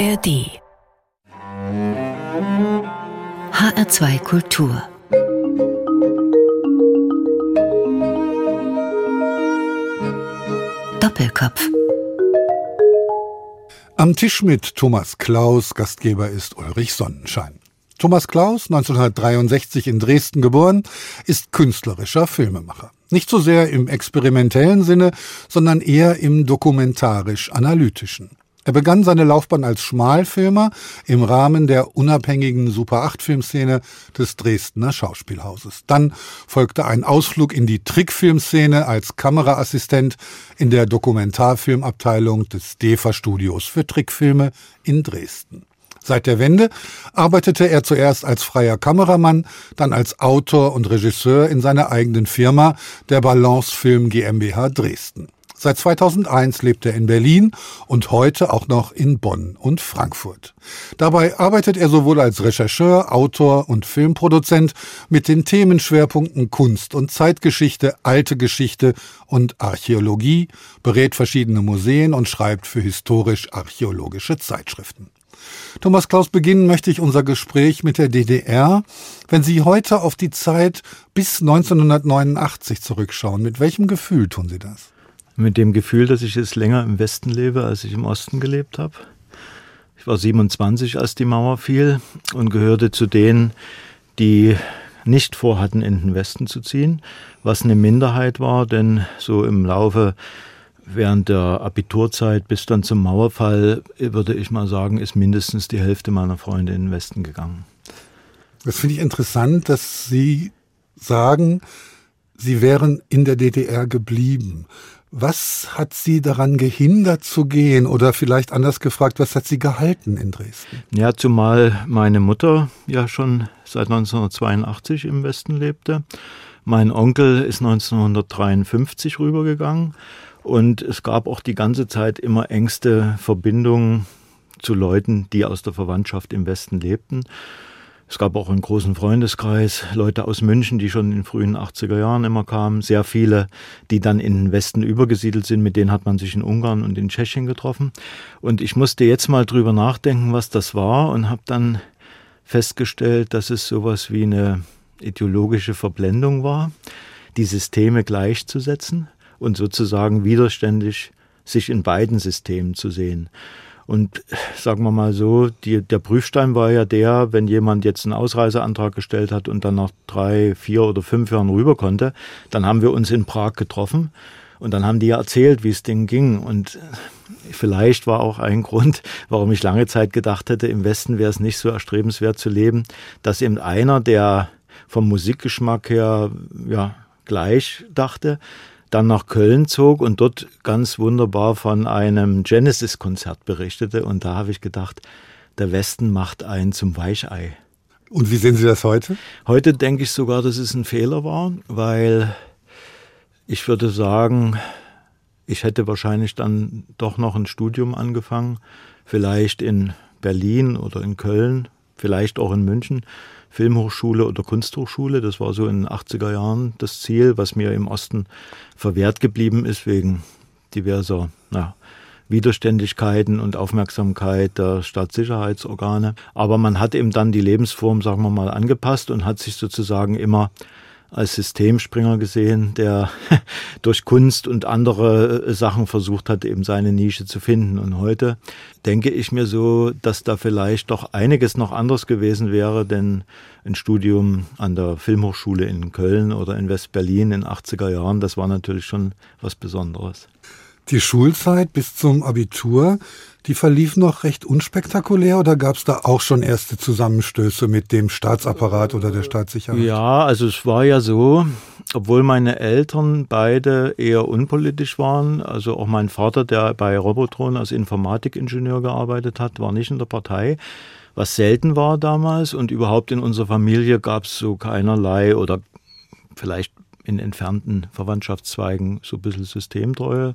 ARD HR2 Kultur Doppelkopf Am Tisch mit Thomas Klaus, Gastgeber ist Ulrich Sonnenschein. Thomas Klaus, 1963 in Dresden geboren, ist künstlerischer Filmemacher. Nicht so sehr im experimentellen Sinne, sondern eher im dokumentarisch-analytischen. Er begann seine Laufbahn als Schmalfilmer im Rahmen der unabhängigen Super-8-Filmszene des Dresdner Schauspielhauses. Dann folgte ein Ausflug in die Trickfilmszene als Kameraassistent in der Dokumentarfilmabteilung des DEFA-Studios für Trickfilme in Dresden. Seit der Wende arbeitete er zuerst als freier Kameramann, dann als Autor und Regisseur in seiner eigenen Firma, der Balance Film GmbH Dresden. Seit 2001 lebt er in Berlin und heute auch noch in Bonn und Frankfurt. Dabei arbeitet er sowohl als Rechercheur, Autor und Filmproduzent mit den Themenschwerpunkten Kunst und Zeitgeschichte, alte Geschichte und Archäologie, berät verschiedene Museen und schreibt für historisch-archäologische Zeitschriften. Thomas Klaus, beginnen möchte ich unser Gespräch mit der DDR. Wenn Sie heute auf die Zeit bis 1989 zurückschauen, mit welchem Gefühl tun Sie das? Mit dem Gefühl, dass ich jetzt länger im Westen lebe, als ich im Osten gelebt habe. Ich war 27, als die Mauer fiel und gehörte zu denen, die nicht vorhatten, in den Westen zu ziehen, was eine Minderheit war, denn so im Laufe während der Abiturzeit bis dann zum Mauerfall, würde ich mal sagen, ist mindestens die Hälfte meiner Freunde in den Westen gegangen. Das finde ich interessant, dass Sie sagen, Sie wären in der DDR geblieben. Was hat Sie daran gehindert zu gehen? Oder vielleicht anders gefragt, was hat Sie gehalten in Dresden? Ja, zumal meine Mutter ja schon seit 1982 im Westen lebte. Mein Onkel ist 1953 rübergegangen und es gab auch die ganze Zeit immer engste Verbindungen zu Leuten, die aus der Verwandtschaft im Westen lebten. Es gab auch einen großen Freundeskreis, Leute aus München, die schon in den frühen 80er Jahren immer kamen. Sehr viele, die dann in den Westen übergesiedelt sind. Mit denen hat man sich in Ungarn und in Tschechien getroffen. Und ich musste jetzt mal drüber nachdenken, was das war und habe dann festgestellt, dass es sowas wie eine ideologische Verblendung war, die Systeme gleichzusetzen und sozusagen widerständig sich in beiden Systemen zu sehen. Und sagen wir mal so, die, der Prüfstein war ja der, wenn jemand jetzt einen Ausreiseantrag gestellt hat und dann nach drei, vier oder fünf Jahren rüber konnte, dann haben wir uns in Prag getroffen und dann haben die ja erzählt, wie es denen ging. Und vielleicht war auch ein Grund, warum ich lange Zeit gedacht hätte, im Westen wäre es nicht so erstrebenswert zu leben, dass eben einer, der vom Musikgeschmack her ja, gleich dachte, dann nach Köln zog und dort ganz wunderbar von einem Genesis-Konzert berichtete. Und da habe ich gedacht, der Westen macht einen zum Weichei. Und wie sehen Sie das heute? Heute denke ich sogar, dass es ein Fehler war, weil ich würde sagen, ich hätte wahrscheinlich dann doch noch ein Studium angefangen, vielleicht in Berlin oder in Köln, vielleicht auch in München Filmhochschule oder Kunsthochschule. Das war so in den 80er Jahren das Ziel, was mir im Osten verwehrt geblieben ist wegen diverser na, Widerständigkeiten und Aufmerksamkeit der Staatssicherheitsorgane. Aber man hat eben dann die Lebensform, sagen wir mal, angepasst und hat sich sozusagen immer als Systemspringer gesehen, der durch Kunst und andere äh, Sachen versucht hat, eben seine Nische zu finden. Und heute denke ich mir so, dass da vielleicht doch einiges noch anders gewesen wäre, denn ein Studium an der Filmhochschule in Köln oder in West-Berlin in 80er Jahren, das war natürlich schon was Besonderes. Die Schulzeit bis zum Abitur, die verlief noch recht unspektakulär oder gab es da auch schon erste Zusammenstöße mit dem Staatsapparat oder der Staatssicherheit? Ja, also es war ja so, obwohl meine Eltern beide eher unpolitisch waren, also auch mein Vater, der bei Robotron als Informatikingenieur gearbeitet hat, war nicht in der Partei, was selten war damals und überhaupt in unserer Familie gab es so keinerlei oder vielleicht in entfernten Verwandtschaftszweigen so ein bisschen Systemtreue.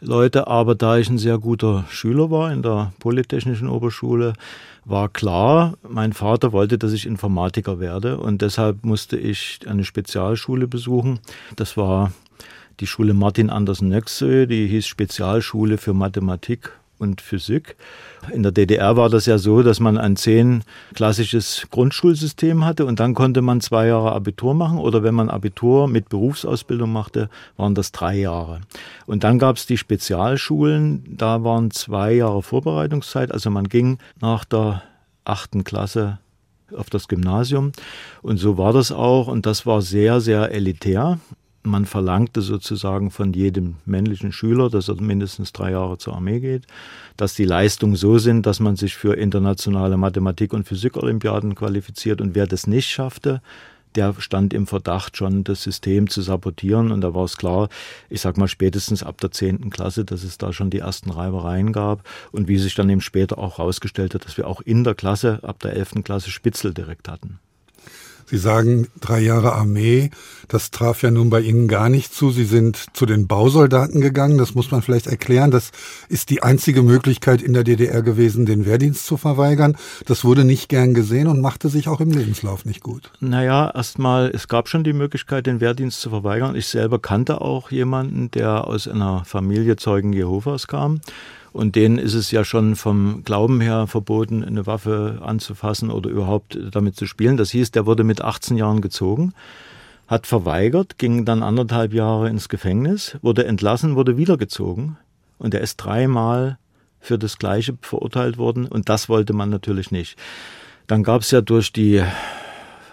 Leute, aber da ich ein sehr guter Schüler war in der Polytechnischen Oberschule, war klar, mein Vater wollte, dass ich Informatiker werde und deshalb musste ich eine Spezialschule besuchen. Das war die Schule Martin Andersen Nöxö, die hieß Spezialschule für Mathematik und Physik. In der DDR war das ja so, dass man ein zehn klassisches Grundschulsystem hatte und dann konnte man zwei Jahre Abitur machen oder wenn man Abitur mit Berufsausbildung machte, waren das drei Jahre. Und dann gab es die Spezialschulen, da waren zwei Jahre Vorbereitungszeit, also man ging nach der achten Klasse auf das Gymnasium. Und so war das auch. Und das war sehr, sehr elitär. Man verlangte sozusagen von jedem männlichen Schüler, dass er mindestens drei Jahre zur Armee geht, dass die Leistungen so sind, dass man sich für internationale Mathematik- und Physikolympiaden qualifiziert. Und wer das nicht schaffte, der stand im Verdacht, schon das System zu sabotieren. Und da war es klar, ich sag mal spätestens ab der zehnten Klasse, dass es da schon die ersten Reibereien gab. Und wie sich dann eben später auch herausgestellt hat, dass wir auch in der Klasse, ab der elften Klasse, Spitzel direkt hatten. Sie sagen drei Jahre Armee. Das traf ja nun bei Ihnen gar nicht zu. Sie sind zu den Bausoldaten gegangen. Das muss man vielleicht erklären. Das ist die einzige Möglichkeit in der DDR gewesen, den Wehrdienst zu verweigern. Das wurde nicht gern gesehen und machte sich auch im Lebenslauf nicht gut. Naja, erstmal, es gab schon die Möglichkeit, den Wehrdienst zu verweigern. Ich selber kannte auch jemanden, der aus einer Familie Zeugen Jehovas kam. Und denen ist es ja schon vom Glauben her verboten, eine Waffe anzufassen oder überhaupt damit zu spielen. Das hieß, der wurde mit 18 Jahren gezogen, hat verweigert, ging dann anderthalb Jahre ins Gefängnis, wurde entlassen, wurde wieder gezogen. Und er ist dreimal für das Gleiche verurteilt worden. Und das wollte man natürlich nicht. Dann gab es ja durch die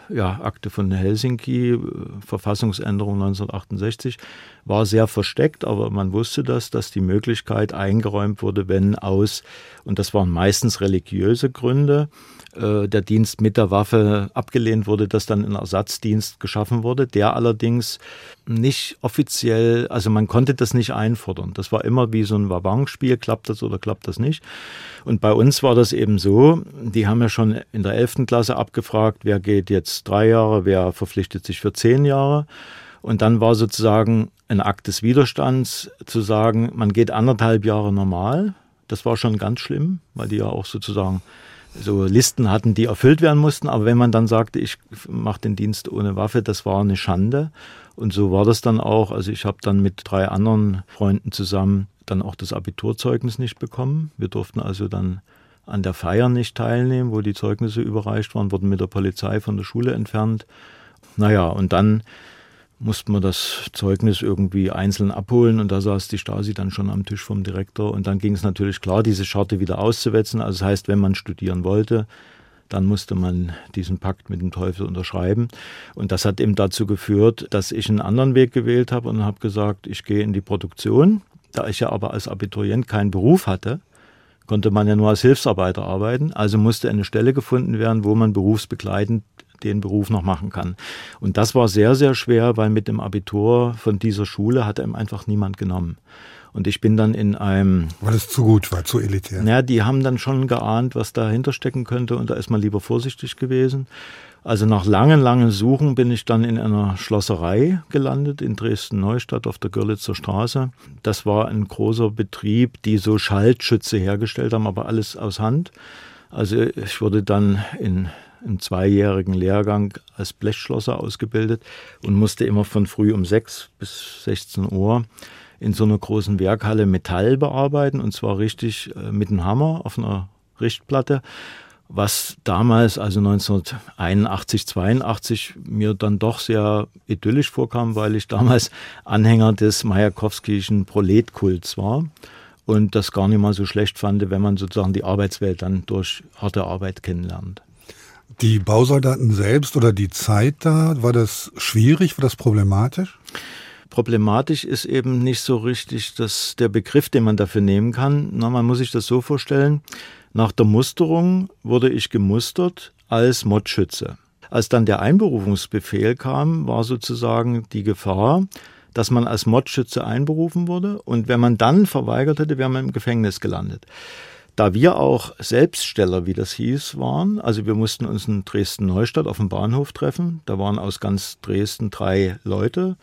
ja, Akte von Helsinki, äh, Verfassungsänderung 1968, war sehr versteckt, aber man wusste das, dass die Möglichkeit eingeräumt wurde, wenn aus, und das waren meistens religiöse Gründe, äh, der Dienst mit der Waffe abgelehnt wurde, dass dann ein Ersatzdienst geschaffen wurde, der allerdings nicht offiziell, also man konnte das nicht einfordern. Das war immer wie so ein Wabang-Spiel, klappt das oder klappt das nicht. Und bei uns war das eben so, die haben ja schon in der 11. Klasse abgefragt, wer geht jetzt drei Jahre, wer verpflichtet sich für zehn Jahre. Und dann war sozusagen ein Akt des Widerstands zu sagen, man geht anderthalb Jahre normal. Das war schon ganz schlimm, weil die ja auch sozusagen so Listen hatten, die erfüllt werden mussten. Aber wenn man dann sagte, ich mache den Dienst ohne Waffe, das war eine Schande. Und so war das dann auch. Also ich habe dann mit drei anderen Freunden zusammen dann auch das Abiturzeugnis nicht bekommen. Wir durften also dann an der Feier nicht teilnehmen, wo die Zeugnisse überreicht waren, wurden mit der Polizei von der Schule entfernt. Naja, und dann musste man das Zeugnis irgendwie einzeln abholen und da saß die Stasi dann schon am Tisch vom Direktor und dann ging es natürlich klar, diese Scharte wieder auszuwetzen. Also das heißt, wenn man studieren wollte, dann musste man diesen Pakt mit dem Teufel unterschreiben. Und das hat eben dazu geführt, dass ich einen anderen Weg gewählt habe und habe gesagt, ich gehe in die Produktion. Da ich ja aber als Abiturient keinen Beruf hatte, konnte man ja nur als Hilfsarbeiter arbeiten. Also musste eine Stelle gefunden werden, wo man berufsbegleitend den Beruf noch machen kann. Und das war sehr, sehr schwer, weil mit dem Abitur von dieser Schule hat einem einfach niemand genommen. Und ich bin dann in einem. Weil es zu gut war, zu elitär. Ja, die haben dann schon geahnt, was dahinter stecken könnte und da ist man lieber vorsichtig gewesen. Also nach langen, langen Suchen bin ich dann in einer Schlosserei gelandet in Dresden-Neustadt auf der Görlitzer Straße. Das war ein großer Betrieb, die so Schaltschütze hergestellt haben, aber alles aus Hand. Also ich wurde dann in im zweijährigen Lehrgang als Blechschlosser ausgebildet und musste immer von früh um sechs bis 16 Uhr in so einer großen Werkhalle Metall bearbeiten und zwar richtig äh, mit einem Hammer auf einer Richtplatte, was damals, also 1981, 82, mir dann doch sehr idyllisch vorkam, weil ich damals Anhänger des Majakowskischen Proletkults war und das gar nicht mal so schlecht fand, wenn man sozusagen die Arbeitswelt dann durch harte Arbeit kennenlernt. Die Bausoldaten selbst oder die Zeit da, war das schwierig, war das problematisch? Problematisch ist eben nicht so richtig das, der Begriff, den man dafür nehmen kann. Na, man muss sich das so vorstellen. Nach der Musterung wurde ich gemustert als Modschütze. Als dann der Einberufungsbefehl kam, war sozusagen die Gefahr, dass man als Modschütze einberufen wurde und wenn man dann verweigert hätte, wäre man im Gefängnis gelandet. Da wir auch Selbststeller, wie das hieß, waren, also wir mussten uns in Dresden-Neustadt auf dem Bahnhof treffen. Da waren aus ganz Dresden drei Leute,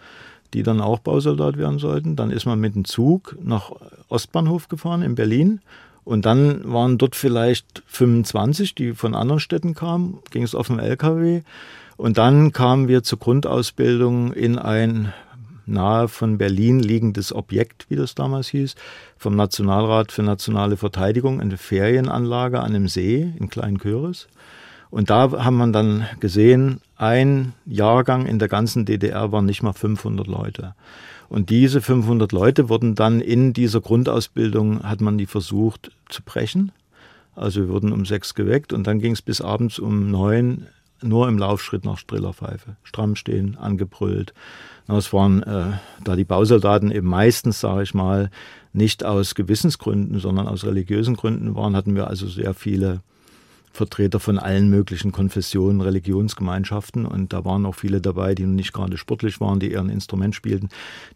die dann auch Bausoldat werden sollten. Dann ist man mit dem Zug nach Ostbahnhof gefahren in Berlin. Und dann waren dort vielleicht 25, die von anderen Städten kamen, ging es auf dem LKW. Und dann kamen wir zur Grundausbildung in ein nahe von Berlin liegendes Objekt, wie das damals hieß, vom Nationalrat für nationale Verteidigung, eine Ferienanlage an einem See in Kleinköris. Und da haben wir dann gesehen, ein Jahrgang in der ganzen DDR waren nicht mal 500 Leute. Und diese 500 Leute wurden dann in dieser Grundausbildung, hat man die versucht zu brechen. Also wir wurden um sechs geweckt und dann ging es bis abends um neun nur im Laufschritt nach Strillerpfeife. Stramm stehen, angebrüllt. Es waren äh, da die Bausoldaten eben meistens, sage ich mal, nicht aus Gewissensgründen, sondern aus religiösen Gründen waren, hatten wir also sehr viele Vertreter von allen möglichen Konfessionen, Religionsgemeinschaften und da waren auch viele dabei, die nicht gerade sportlich waren, die eher ein Instrument spielten.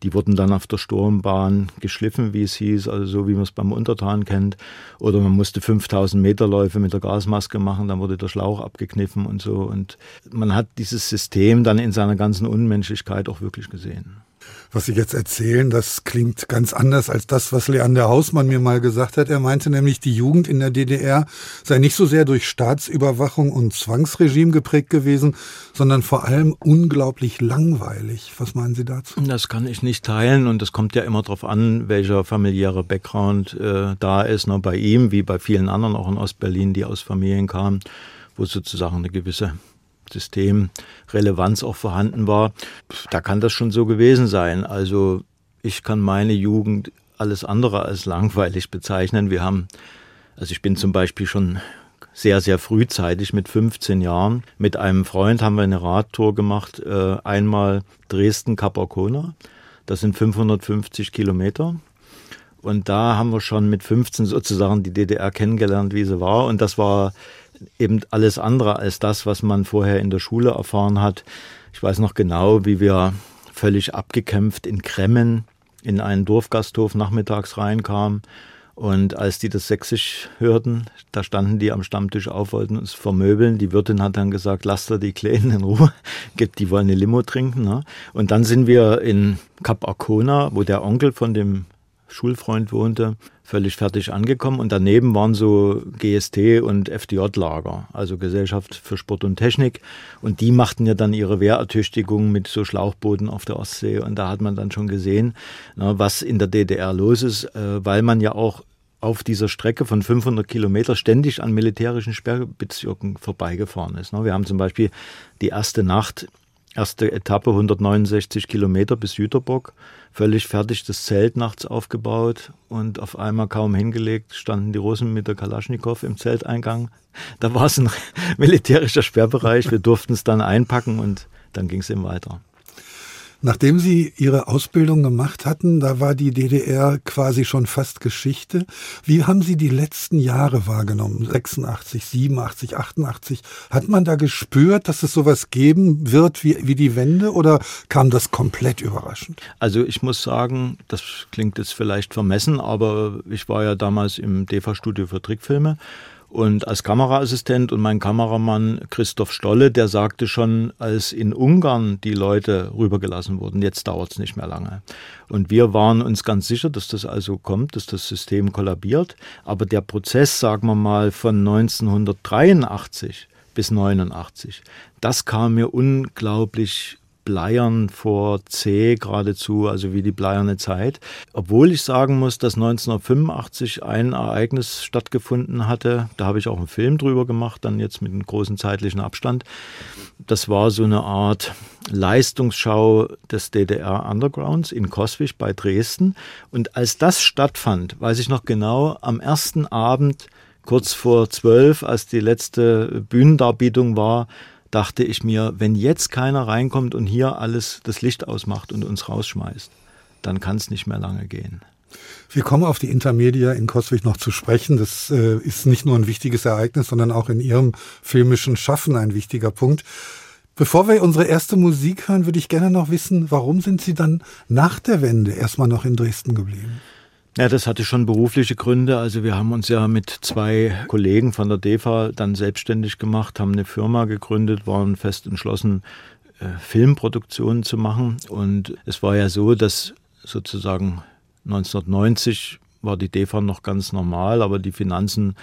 Die wurden dann auf der Sturmbahn geschliffen, wie es hieß, also so wie man es beim Untertan kennt. Oder man musste 5000 Meter Läufe mit der Gasmaske machen, dann wurde der Schlauch abgekniffen und so. Und man hat dieses System dann in seiner ganzen Unmenschlichkeit auch wirklich gesehen was Sie jetzt erzählen, das klingt ganz anders als das, was Leander Hausmann mir mal gesagt hat. Er meinte nämlich, die Jugend in der DDR sei nicht so sehr durch Staatsüberwachung und Zwangsregime geprägt gewesen, sondern vor allem unglaublich langweilig. Was meinen Sie dazu? Das kann ich nicht teilen und es kommt ja immer darauf an, welcher familiäre Background äh, da ist. Ne? Bei ihm, wie bei vielen anderen auch in Ostberlin, die aus Familien kamen, wo sozusagen eine gewisse Systemrelevanz auch vorhanden war, da kann das schon so gewesen sein. Also ich kann meine Jugend alles andere als langweilig bezeichnen. Wir haben, also ich bin zum Beispiel schon sehr, sehr frühzeitig mit 15 Jahren. Mit einem Freund haben wir eine Radtour gemacht, äh, einmal Dresden-Kaparkona. Das sind 550 Kilometer. Und da haben wir schon mit 15 sozusagen die DDR kennengelernt, wie sie war. Und das war eben alles andere als das, was man vorher in der Schule erfahren hat. Ich weiß noch genau, wie wir völlig abgekämpft in Kremmen in einen Dorfgasthof nachmittags reinkamen. Und als die das Sächsisch hörten, da standen die am Stammtisch auf, wollten uns vermöbeln. Die Wirtin hat dann gesagt, lasst da die Kleinen in Ruhe, die wollen eine Limo trinken. Ne? Und dann sind wir in Cap Arcona, wo der Onkel von dem Schulfreund wohnte, völlig fertig angekommen. Und daneben waren so GST und FDJ-Lager, also Gesellschaft für Sport und Technik. Und die machten ja dann ihre Wehrertüchtigung mit so Schlauchbooten auf der Ostsee. Und da hat man dann schon gesehen, na, was in der DDR los ist, äh, weil man ja auch auf dieser Strecke von 500 Kilometer ständig an militärischen Sperrbezirken vorbeigefahren ist. Wir haben zum Beispiel die erste Nacht Erste Etappe 169 Kilometer bis Jüterbock. Völlig fertig das Zelt nachts aufgebaut und auf einmal kaum hingelegt, standen die Russen mit der Kalaschnikow im Zelteingang. Da war es ein militärischer Sperrbereich. Wir durften es dann einpacken und dann ging es eben weiter. Nachdem Sie Ihre Ausbildung gemacht hatten, da war die DDR quasi schon fast Geschichte. Wie haben Sie die letzten Jahre wahrgenommen? 86, 87, 88. Hat man da gespürt, dass es sowas geben wird wie, wie die Wende oder kam das komplett überraschend? Also ich muss sagen, das klingt jetzt vielleicht vermessen, aber ich war ja damals im DEFA-Studio für Trickfilme und als Kameraassistent und mein Kameramann Christoph Stolle, der sagte schon, als in Ungarn die Leute rübergelassen wurden, jetzt dauert es nicht mehr lange. Und wir waren uns ganz sicher, dass das also kommt, dass das System kollabiert. Aber der Prozess, sagen wir mal, von 1983 bis 89, das kam mir unglaublich Bleiern vor C geradezu, also wie die bleierne Zeit. Obwohl ich sagen muss, dass 1985 ein Ereignis stattgefunden hatte, da habe ich auch einen Film drüber gemacht, dann jetzt mit einem großen zeitlichen Abstand. Das war so eine Art Leistungsschau des DDR Undergrounds in Coswig bei Dresden. Und als das stattfand, weiß ich noch genau, am ersten Abend kurz vor zwölf, als die letzte Bühnendarbietung war, dachte ich mir, wenn jetzt keiner reinkommt und hier alles das Licht ausmacht und uns rausschmeißt, dann kann es nicht mehr lange gehen. Wir kommen auf die Intermedia in Coswig noch zu sprechen. Das äh, ist nicht nur ein wichtiges Ereignis, sondern auch in Ihrem filmischen Schaffen ein wichtiger Punkt. Bevor wir unsere erste Musik hören, würde ich gerne noch wissen, warum sind Sie dann nach der Wende erstmal noch in Dresden geblieben? Ja, das hatte schon berufliche Gründe. Also wir haben uns ja mit zwei Kollegen von der DEFA dann selbstständig gemacht, haben eine Firma gegründet, waren fest entschlossen, äh, Filmproduktionen zu machen. Und es war ja so, dass sozusagen 1990 war die DEFA noch ganz normal, aber die Finanzen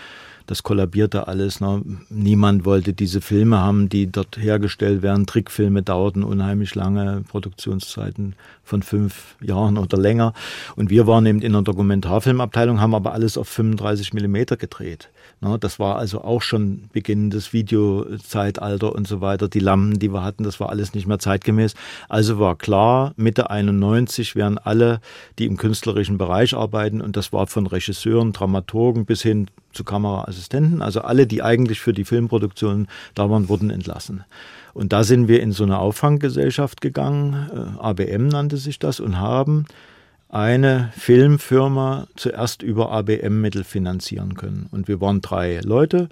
das kollabierte alles. Ne? Niemand wollte diese Filme haben, die dort hergestellt werden. Trickfilme dauerten unheimlich lange, Produktionszeiten von fünf Jahren oder länger. Und wir waren eben in der Dokumentarfilmabteilung, haben aber alles auf 35 Millimeter gedreht. Ne? Das war also auch schon beginnendes Videozeitalter und so weiter. Die Lampen, die wir hatten, das war alles nicht mehr zeitgemäß. Also war klar, Mitte 91 werden alle, die im künstlerischen Bereich arbeiten, und das war von Regisseuren, Dramaturgen bis hin zu Kameraassistenten, also alle, die eigentlich für die Filmproduktion da waren, wurden entlassen. Und da sind wir in so eine Auffanggesellschaft gegangen, äh, ABM nannte sich das, und haben eine Filmfirma zuerst über ABM-Mittel finanzieren können. Und wir waren drei Leute.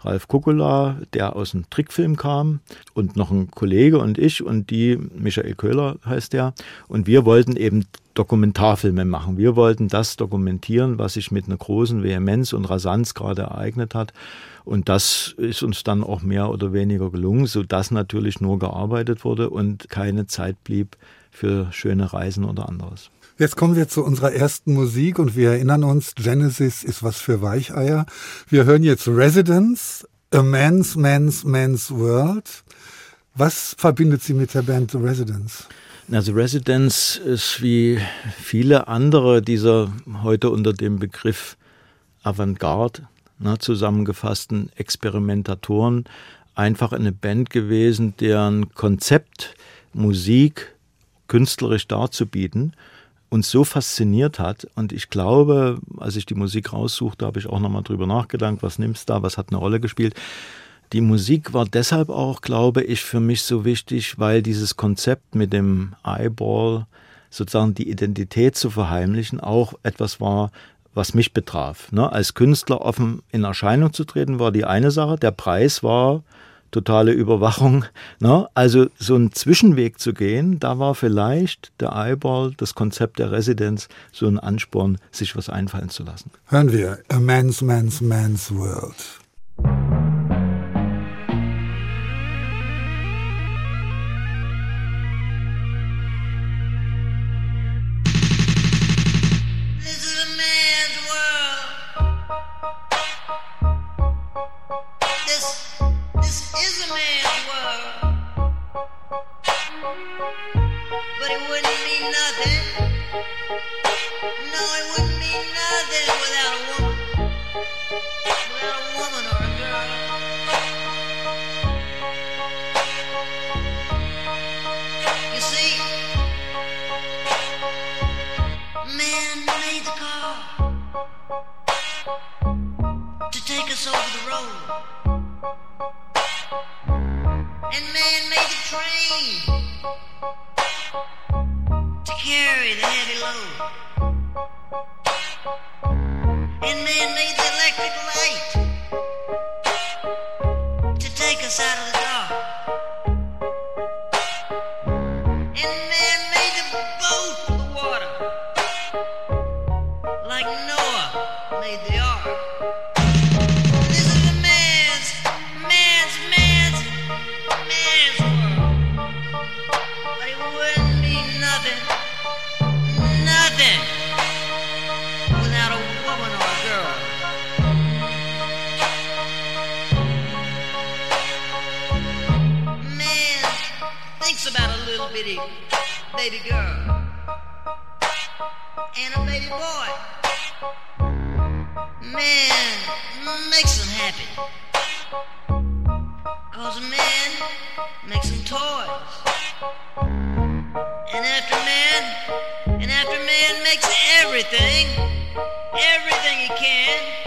Ralf Kukula, der aus dem Trickfilm kam, und noch ein Kollege und ich und die, Michael Köhler heißt der. Und wir wollten eben Dokumentarfilme machen. Wir wollten das dokumentieren, was sich mit einer großen Vehemenz und Rasanz gerade ereignet hat. Und das ist uns dann auch mehr oder weniger gelungen, sodass natürlich nur gearbeitet wurde und keine Zeit blieb für schöne Reisen oder anderes. Jetzt kommen wir zu unserer ersten Musik und wir erinnern uns, Genesis ist was für Weicheier. Wir hören jetzt Residence, A Man's Man's Man's World. Was verbindet Sie mit der Band The Residence? Also Residence ist wie viele andere dieser heute unter dem Begriff Avantgarde ne, zusammengefassten Experimentatoren einfach eine Band gewesen, deren Konzept Musik künstlerisch darzubieten uns so fasziniert hat. Und ich glaube, als ich die Musik raussuchte, habe ich auch nochmal drüber nachgedacht, was nimmst du da, was hat eine Rolle gespielt. Die Musik war deshalb auch, glaube ich, für mich so wichtig, weil dieses Konzept mit dem Eyeball, sozusagen die Identität zu verheimlichen, auch etwas war, was mich betraf. Ne? Als Künstler offen in Erscheinung zu treten, war die eine Sache. Der Preis war totale Überwachung. Ne? Also so einen Zwischenweg zu gehen, da war vielleicht der Eyeball, das Konzept der Residenz, so ein Ansporn, sich was einfallen zu lassen. Hören wir A Man's Man's Man's World. speaks about a little bitty baby girl and a baby boy. Man, makes them happy. Cause a man makes them toys. And after man, and after man makes everything, everything he can.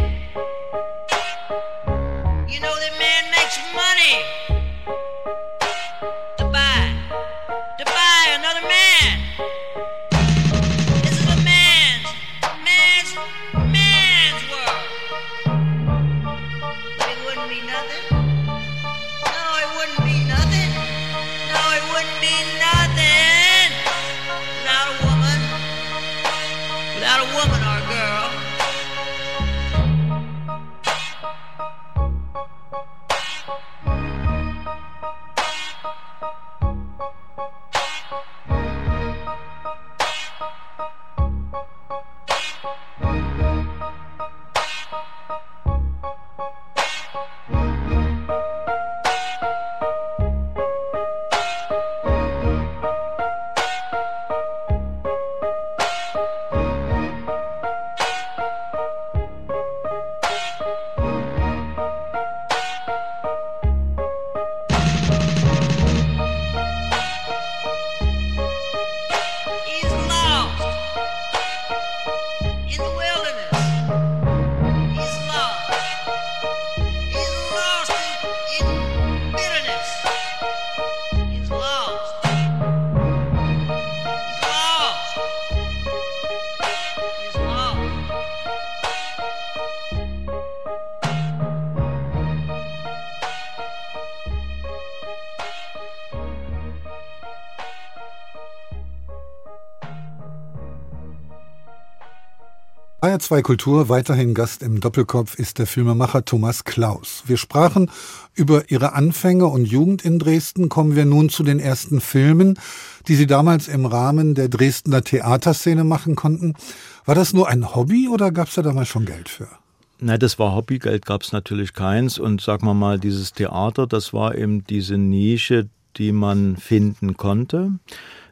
HR2 Kultur, weiterhin Gast im Doppelkopf ist der Filmemacher Thomas Klaus. Wir sprachen über ihre Anfänge und Jugend in Dresden. Kommen wir nun zu den ersten Filmen, die Sie damals im Rahmen der Dresdner Theaterszene machen konnten. War das nur ein Hobby oder gab es da damals schon Geld für? Nein, das war Hobby, Geld gab es natürlich keins. Und sagen wir mal, dieses Theater, das war eben diese Nische, die man finden konnte.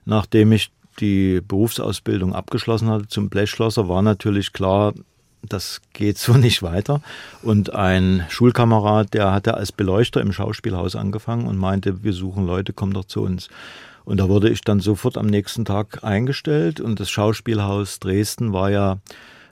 Nachdem ich die Berufsausbildung abgeschlossen hatte zum Blechschlosser, war natürlich klar, das geht so nicht weiter. Und ein Schulkamerad, der hatte als Beleuchter im Schauspielhaus angefangen und meinte, wir suchen Leute, komm doch zu uns. Und da wurde ich dann sofort am nächsten Tag eingestellt und das Schauspielhaus Dresden war ja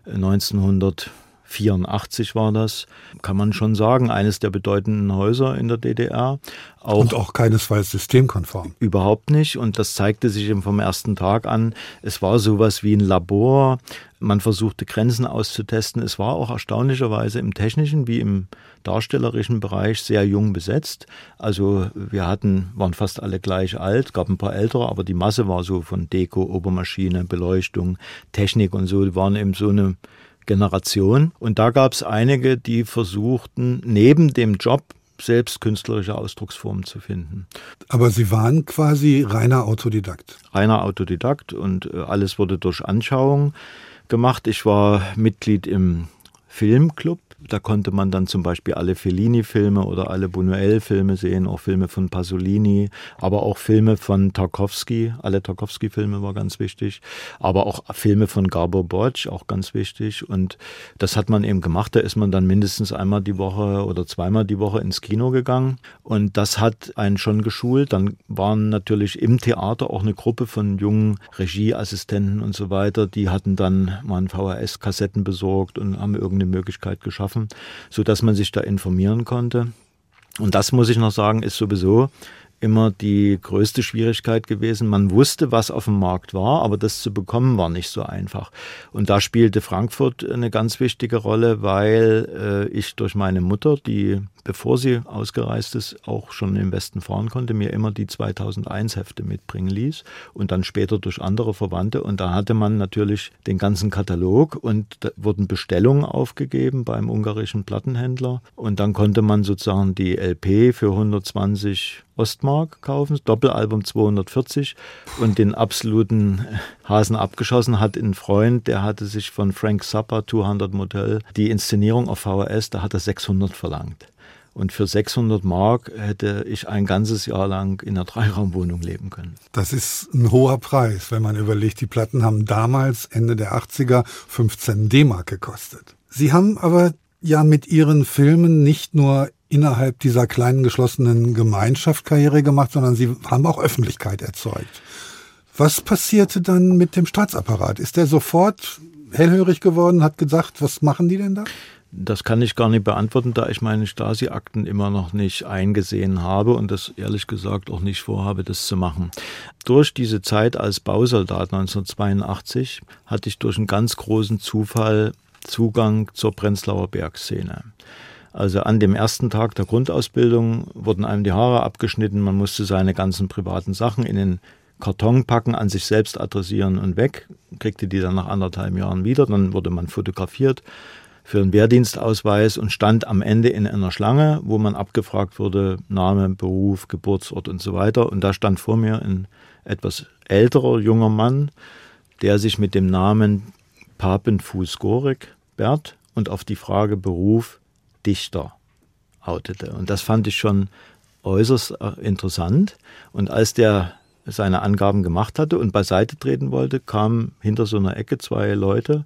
1900 84 war das, kann man schon sagen, eines der bedeutenden Häuser in der DDR. Auch und auch keinesfalls systemkonform. Überhaupt nicht. Und das zeigte sich eben vom ersten Tag an. Es war sowas wie ein Labor. Man versuchte Grenzen auszutesten. Es war auch erstaunlicherweise im technischen wie im darstellerischen Bereich sehr jung besetzt. Also wir hatten, waren fast alle gleich alt, gab ein paar ältere, aber die Masse war so von Deko, Obermaschine, Beleuchtung, Technik und so, die waren eben so eine Generation. Und da gab es einige, die versuchten, neben dem Job selbst künstlerische Ausdrucksformen zu finden. Aber Sie waren quasi reiner Autodidakt. Reiner Autodidakt und äh, alles wurde durch Anschauung gemacht. Ich war Mitglied im Filmclub da konnte man dann zum Beispiel alle Fellini-Filme oder alle Buñuel-Filme sehen, auch Filme von Pasolini, aber auch Filme von Tarkovsky. Alle Tarkovsky-Filme war ganz wichtig, aber auch Filme von Gabor Borch, auch ganz wichtig. Und das hat man eben gemacht. Da ist man dann mindestens einmal die Woche oder zweimal die Woche ins Kino gegangen. Und das hat einen schon geschult. Dann waren natürlich im Theater auch eine Gruppe von jungen Regieassistenten und so weiter. Die hatten dann mal VHS-Kassetten besorgt und haben irgendeine Möglichkeit geschaffen schaffen, sodass man sich da informieren konnte. Und das muss ich noch sagen, ist sowieso immer die größte Schwierigkeit gewesen. Man wusste, was auf dem Markt war, aber das zu bekommen war nicht so einfach. Und da spielte Frankfurt eine ganz wichtige Rolle, weil äh, ich durch meine Mutter, die bevor sie ausgereist ist, auch schon im Westen fahren konnte, mir immer die 2001 Hefte mitbringen ließ und dann später durch andere Verwandte. Und da hatte man natürlich den ganzen Katalog und da wurden Bestellungen aufgegeben beim ungarischen Plattenhändler. Und dann konnte man sozusagen die LP für 120 Ostmark kaufen, Doppelalbum 240 und den absoluten Hasen abgeschossen hat ein Freund, der hatte sich von Frank Zappa 200 Motel die Inszenierung auf VHS, da hat er 600 verlangt. Und für 600 Mark hätte ich ein ganzes Jahr lang in einer Dreiraumwohnung leben können. Das ist ein hoher Preis, wenn man überlegt, die Platten haben damals, Ende der 80er, 15 D-Mark gekostet. Sie haben aber ja mit Ihren Filmen nicht nur innerhalb dieser kleinen geschlossenen Gemeinschaft Karriere gemacht, sondern Sie haben auch Öffentlichkeit erzeugt. Was passierte dann mit dem Staatsapparat? Ist der sofort hellhörig geworden, hat gesagt, was machen die denn da? Das kann ich gar nicht beantworten, da ich meine Stasi-Akten immer noch nicht eingesehen habe und das ehrlich gesagt auch nicht vorhabe, das zu machen. Durch diese Zeit als Bausoldat 1982 hatte ich durch einen ganz großen Zufall Zugang zur Prenzlauer Bergszene. Also an dem ersten Tag der Grundausbildung wurden einem die Haare abgeschnitten, man musste seine ganzen privaten Sachen in den Karton packen, an sich selbst adressieren und weg, kriegte die dann nach anderthalb Jahren wieder, dann wurde man fotografiert für einen Wehrdienstausweis und stand am Ende in einer Schlange, wo man abgefragt wurde, Name, Beruf, Geburtsort und so weiter. Und da stand vor mir ein etwas älterer junger Mann, der sich mit dem Namen Papenfuß Gorek Bert und auf die Frage Beruf Dichter outete. Und das fand ich schon äußerst äh, interessant. Und als der seine Angaben gemacht hatte und beiseite treten wollte, kamen hinter so einer Ecke zwei Leute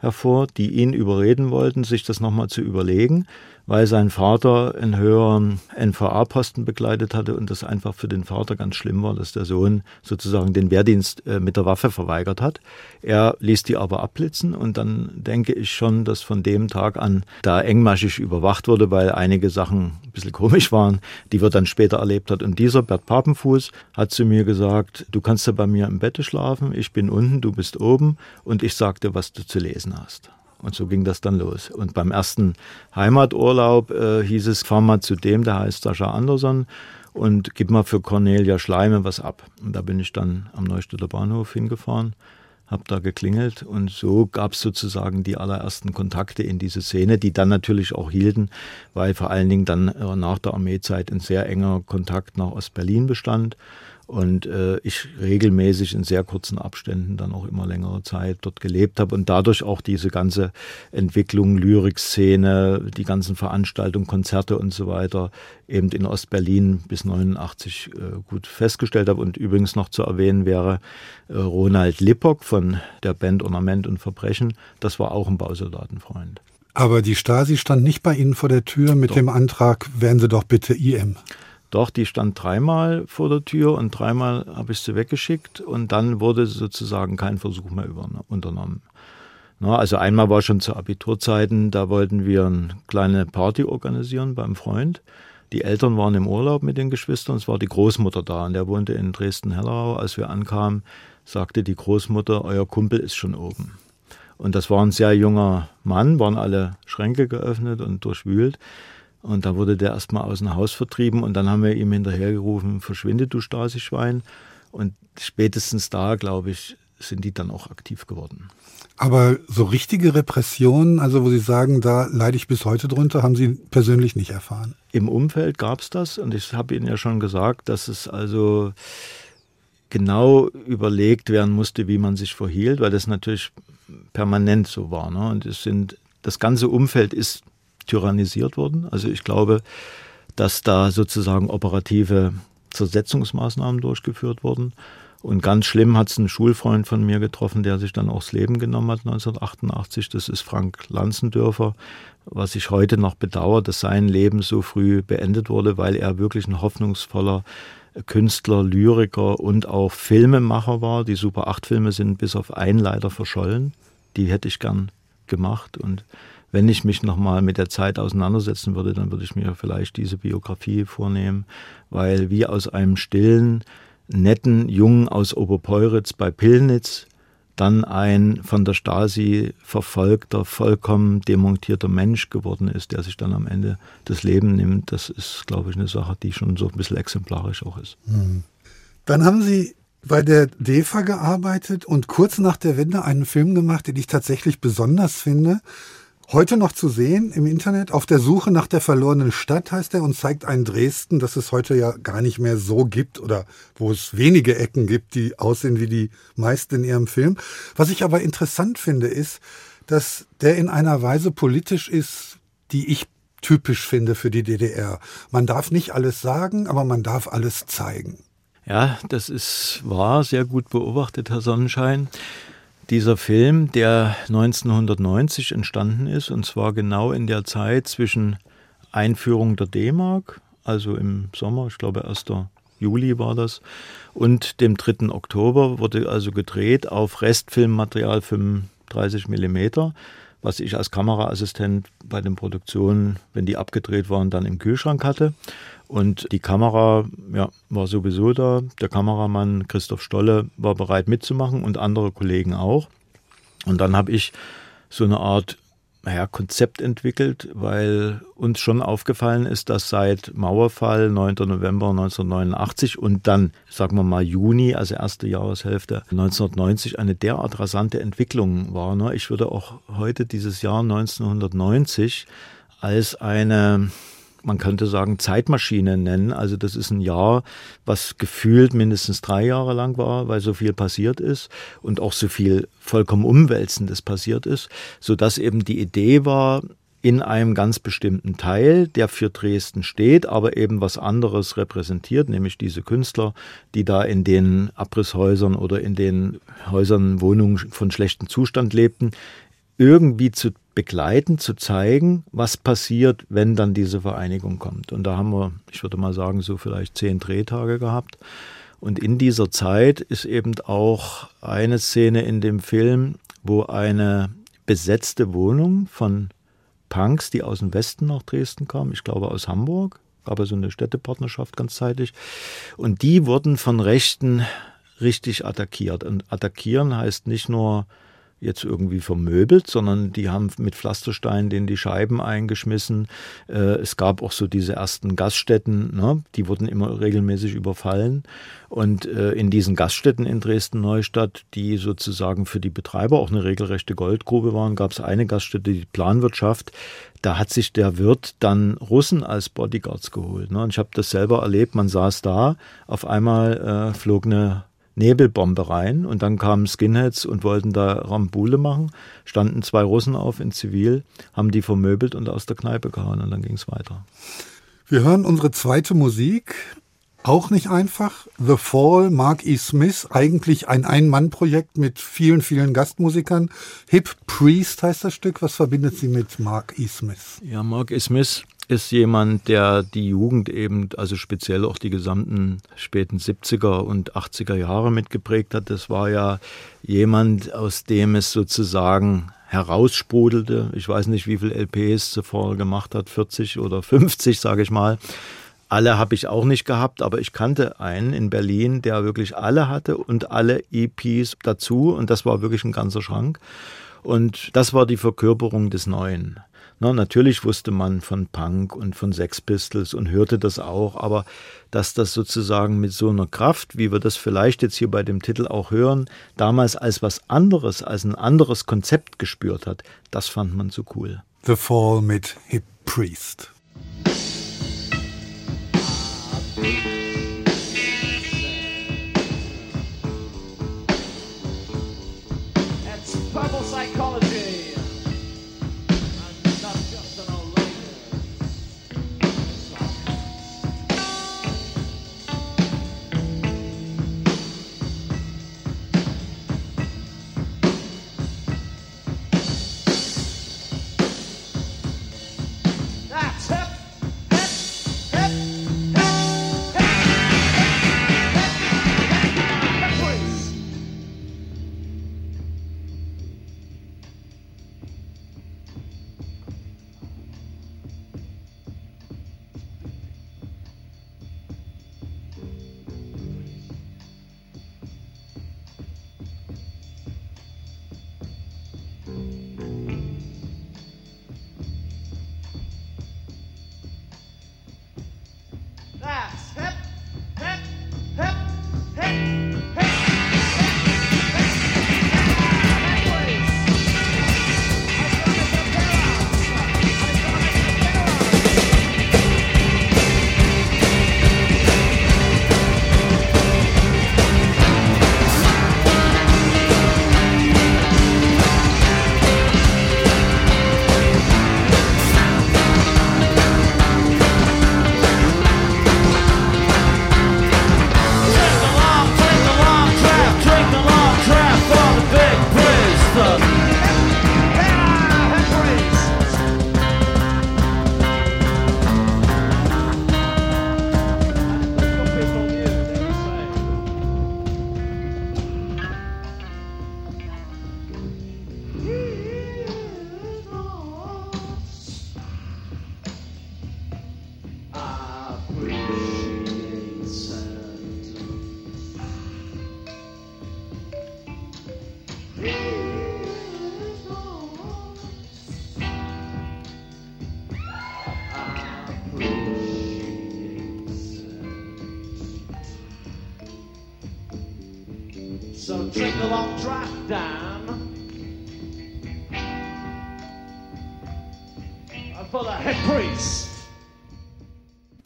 hervor, die ihn überreden wollten, sich das nochmal zu überlegen weil sein Vater einen höheren NVA-Posten begleitet hatte und das einfach für den Vater ganz schlimm war, dass der Sohn sozusagen den Wehrdienst äh, mit der Waffe verweigert hat. Er ließ die aber abblitzen und dann denke ich schon, dass von dem Tag an da engmaschig überwacht wurde, weil einige Sachen ein bisschen komisch waren, die wir dann später erlebt hat. Und dieser Bert Papenfuß hat zu mir gesagt, du kannst ja bei mir im Bett schlafen, ich bin unten, du bist oben und ich sagte, was du zu lesen hast. Und so ging das dann los. Und beim ersten Heimaturlaub äh, hieß es, fahr mal zu dem, der heißt Sascha Andersson und gib mal für Cornelia Schleime was ab. Und da bin ich dann am Neustädter Bahnhof hingefahren, habe da geklingelt und so gab es sozusagen die allerersten Kontakte in diese Szene, die dann natürlich auch hielten, weil vor allen Dingen dann äh, nach der Armeezeit ein sehr enger Kontakt nach Ostberlin bestand und äh, ich regelmäßig in sehr kurzen Abständen dann auch immer längere Zeit dort gelebt habe und dadurch auch diese ganze Entwicklung, Lyrikszene, die ganzen Veranstaltungen, Konzerte und so weiter eben in Ostberlin bis 89 äh, gut festgestellt habe. Und übrigens noch zu erwähnen wäre äh, Ronald Lippock von der Band Ornament und Verbrechen. Das war auch ein Bausoldatenfreund. Aber die Stasi stand nicht bei Ihnen vor der Tür mit doch. dem Antrag, werden Sie doch bitte IM. Doch, die stand dreimal vor der Tür und dreimal habe ich sie weggeschickt und dann wurde sozusagen kein Versuch mehr unternommen. Also einmal war schon zu Abiturzeiten, da wollten wir eine kleine Party organisieren beim Freund. Die Eltern waren im Urlaub mit den Geschwistern, es war die Großmutter da und der wohnte in Dresden-Hellerau. Als wir ankamen, sagte die Großmutter, euer Kumpel ist schon oben. Und das war ein sehr junger Mann, waren alle Schränke geöffnet und durchwühlt. Und da wurde der erstmal aus dem Haus vertrieben und dann haben wir ihm hinterhergerufen, verschwinde du Stasi-Schwein. Und spätestens da, glaube ich, sind die dann auch aktiv geworden. Aber so richtige Repressionen, also wo Sie sagen, da leide ich bis heute drunter, haben Sie persönlich nicht erfahren? Im Umfeld gab es das und ich habe Ihnen ja schon gesagt, dass es also genau überlegt werden musste, wie man sich verhielt, weil das natürlich permanent so war. Ne? Und es sind, das ganze Umfeld ist tyrannisiert wurden. Also ich glaube, dass da sozusagen operative Zersetzungsmaßnahmen durchgeführt wurden. Und ganz schlimm hat es einen Schulfreund von mir getroffen, der sich dann auch das Leben genommen hat 1988. Das ist Frank Lanzendörfer, was ich heute noch bedauere, dass sein Leben so früh beendet wurde, weil er wirklich ein hoffnungsvoller Künstler, Lyriker und auch Filmemacher war. Die Super 8 Filme sind bis auf einen leider verschollen. Die hätte ich gern gemacht und wenn ich mich nochmal mit der Zeit auseinandersetzen würde, dann würde ich mir vielleicht diese Biografie vornehmen, weil wie aus einem stillen, netten Jungen aus Oberpeuritz bei Pillnitz dann ein von der Stasi verfolgter, vollkommen demontierter Mensch geworden ist, der sich dann am Ende das Leben nimmt, das ist, glaube ich, eine Sache, die schon so ein bisschen exemplarisch auch ist. Hm. Dann haben Sie bei der DEFA gearbeitet und kurz nach der Wende einen Film gemacht, den ich tatsächlich besonders finde heute noch zu sehen im Internet. Auf der Suche nach der verlorenen Stadt heißt er und zeigt ein Dresden, das es heute ja gar nicht mehr so gibt oder wo es wenige Ecken gibt, die aussehen wie die meisten in ihrem Film. Was ich aber interessant finde, ist, dass der in einer Weise politisch ist, die ich typisch finde für die DDR. Man darf nicht alles sagen, aber man darf alles zeigen. Ja, das ist wahr, sehr gut beobachtet, Herr Sonnenschein dieser Film, der 1990 entstanden ist, und zwar genau in der Zeit zwischen Einführung der D-Mark, also im Sommer, ich glaube 1. Juli war das, und dem 3. Oktober wurde also gedreht auf Restfilmmaterial 35 mm, was ich als Kameraassistent bei den Produktionen, wenn die abgedreht waren, dann im Kühlschrank hatte. Und die Kamera ja, war sowieso da. Der Kameramann Christoph Stolle war bereit mitzumachen und andere Kollegen auch. Und dann habe ich so eine Art naja, Konzept entwickelt, weil uns schon aufgefallen ist, dass seit Mauerfall 9. November 1989 und dann, sagen wir mal, Juni, also erste Jahreshälfte 1990, eine derart rasante Entwicklung war. Ne? Ich würde auch heute dieses Jahr 1990 als eine man könnte sagen, Zeitmaschine nennen. Also das ist ein Jahr, was gefühlt mindestens drei Jahre lang war, weil so viel passiert ist und auch so viel vollkommen Umwälzendes passiert ist, sodass eben die Idee war, in einem ganz bestimmten Teil, der für Dresden steht, aber eben was anderes repräsentiert, nämlich diese Künstler, die da in den Abrisshäusern oder in den Häusern, Wohnungen von schlechtem Zustand lebten, irgendwie zu begleiten, zu zeigen, was passiert, wenn dann diese Vereinigung kommt. Und da haben wir, ich würde mal sagen, so vielleicht zehn Drehtage gehabt. Und in dieser Zeit ist eben auch eine Szene in dem Film, wo eine besetzte Wohnung von Punks, die aus dem Westen nach Dresden kamen, ich glaube aus Hamburg, gab es so eine Städtepartnerschaft ganzzeitig. Und die wurden von Rechten richtig attackiert. Und attackieren heißt nicht nur jetzt irgendwie vermöbelt, sondern die haben mit Pflastersteinen den die Scheiben eingeschmissen. Äh, es gab auch so diese ersten Gaststätten, ne? die wurden immer regelmäßig überfallen. Und äh, in diesen Gaststätten in Dresden-Neustadt, die sozusagen für die Betreiber auch eine regelrechte Goldgrube waren, gab es eine Gaststätte, die Planwirtschaft. Da hat sich der Wirt dann Russen als Bodyguards geholt. Ne? Und ich habe das selber erlebt. Man saß da, auf einmal äh, flog eine Nebelbombe rein und dann kamen Skinheads und wollten da Rambule machen, standen zwei Russen auf in Zivil, haben die vermöbelt und aus der Kneipe gehauen und dann ging es weiter. Wir hören unsere zweite Musik. Auch nicht einfach. The Fall, Mark E. Smith, eigentlich ein Ein-Mann-Projekt mit vielen, vielen Gastmusikern. Hip Priest heißt das Stück. Was verbindet Sie mit Mark E. Smith? Ja, Mark E. Smith ist jemand, der die Jugend eben, also speziell auch die gesamten späten 70er und 80er Jahre mitgeprägt hat. Das war ja jemand, aus dem es sozusagen heraussprudelte. Ich weiß nicht, wie viele LPs zuvor gemacht hat, 40 oder 50, sage ich mal. Alle habe ich auch nicht gehabt, aber ich kannte einen in Berlin, der wirklich alle hatte und alle EPs dazu und das war wirklich ein ganzer Schrank. Und das war die Verkörperung des Neuen. Na, natürlich wusste man von Punk und von Sex Pistols und hörte das auch, aber dass das sozusagen mit so einer Kraft, wie wir das vielleicht jetzt hier bei dem Titel auch hören, damals als was anderes, als ein anderes Konzept gespürt hat, das fand man so cool. The Fall mit Hip Priest.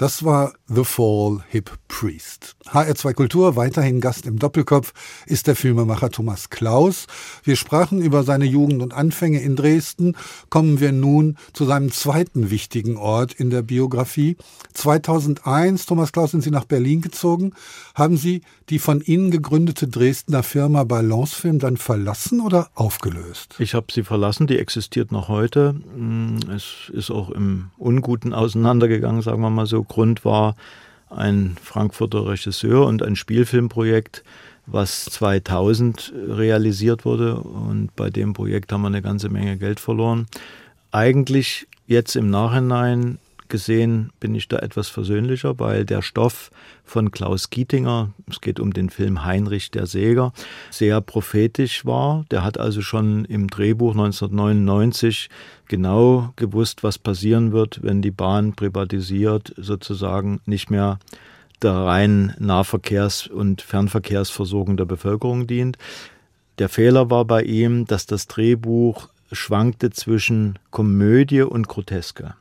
Das war The Fall Hip Priest. HR2 Kultur, weiterhin Gast im Doppelkopf, ist der Filmemacher Thomas Klaus. Wir sprachen über seine Jugend und Anfänge in Dresden. Kommen wir nun zu seinem zweiten wichtigen Ort in der Biografie. 2001, Thomas Klaus, sind Sie nach Berlin gezogen. Haben Sie die von Ihnen gegründete Dresdner Firma Balance Film dann verlassen oder aufgelöst? Ich habe sie verlassen, die existiert noch heute. Mm, es ist auch im Unguten auseinandergegangen, sagen wir mal so. Grund war ein Frankfurter Regisseur und ein Spielfilmprojekt, was 2000 realisiert wurde. Und bei dem Projekt haben wir eine ganze Menge Geld verloren. Eigentlich jetzt im Nachhinein gesehen bin ich da etwas versöhnlicher, weil der Stoff von Klaus Gietinger, es geht um den Film Heinrich der Säger, sehr prophetisch war. Der hat also schon im Drehbuch 1999 genau gewusst, was passieren wird, wenn die Bahn privatisiert sozusagen nicht mehr der reinen Nahverkehrs- und Fernverkehrsversorgung der Bevölkerung dient. Der Fehler war bei ihm, dass das Drehbuch schwankte zwischen Komödie und Groteske.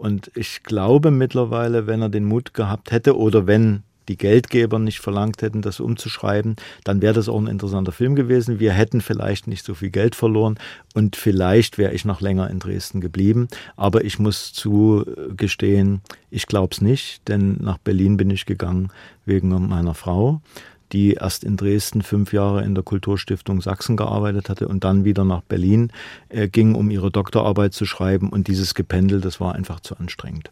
Und ich glaube mittlerweile, wenn er den Mut gehabt hätte oder wenn die Geldgeber nicht verlangt hätten, das umzuschreiben, dann wäre das auch ein interessanter Film gewesen. Wir hätten vielleicht nicht so viel Geld verloren und vielleicht wäre ich noch länger in Dresden geblieben. Aber ich muss zugestehen, ich glaube es nicht, denn nach Berlin bin ich gegangen wegen meiner Frau die erst in Dresden fünf Jahre in der Kulturstiftung Sachsen gearbeitet hatte und dann wieder nach Berlin äh, ging, um ihre Doktorarbeit zu schreiben. Und dieses Gependel, das war einfach zu anstrengend.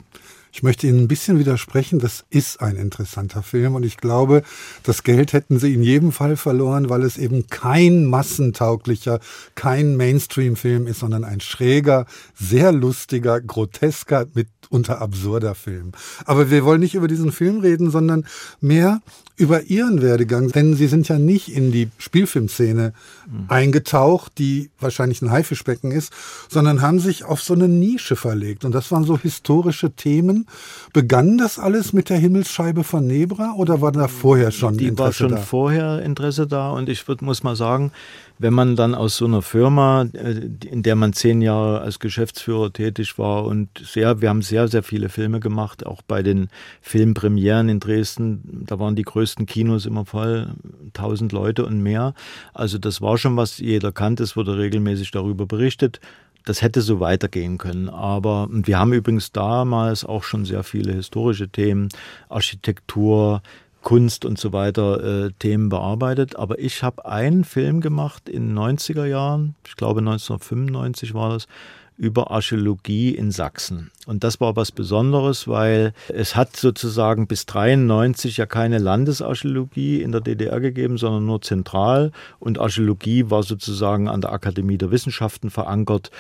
Ich möchte Ihnen ein bisschen widersprechen. Das ist ein interessanter Film und ich glaube, das Geld hätten Sie in jedem Fall verloren, weil es eben kein massentauglicher, kein Mainstream-Film ist, sondern ein schräger, sehr lustiger, grotesker, mitunter absurder Film. Aber wir wollen nicht über diesen Film reden, sondern mehr über Ihren Werdegang, denn Sie sind ja nicht in die Spielfilmszene mhm. eingetaucht, die wahrscheinlich ein Haifischbecken ist, sondern haben sich auf so eine Nische verlegt. Und das waren so historische Themen. Begann das alles mit der Himmelsscheibe von Nebra oder war da vorher schon die Interesse da? Die war schon da? vorher Interesse da und ich würd, muss mal sagen, wenn man dann aus so einer Firma, äh, in der man zehn Jahre als Geschäftsführer tätig war und sehr, wir haben sehr, sehr viele Filme gemacht, auch bei den Filmpremieren in Dresden, da waren die größten Kinos immer voll, tausend Leute und mehr. Also das war schon was, jeder kannte, es wurde regelmäßig darüber berichtet. Das hätte so weitergehen können. Aber wir haben übrigens damals auch schon sehr viele historische Themen, Architektur, Kunst und so weiter äh, Themen bearbeitet. Aber ich habe einen Film gemacht in den 90er Jahren, ich glaube 1995 war das, über Archäologie in Sachsen. Und das war was Besonderes, weil es hat sozusagen bis 93 ja keine Landesarchäologie in der DDR gegeben, sondern nur zentral. Und Archäologie war sozusagen an der Akademie der Wissenschaften verankert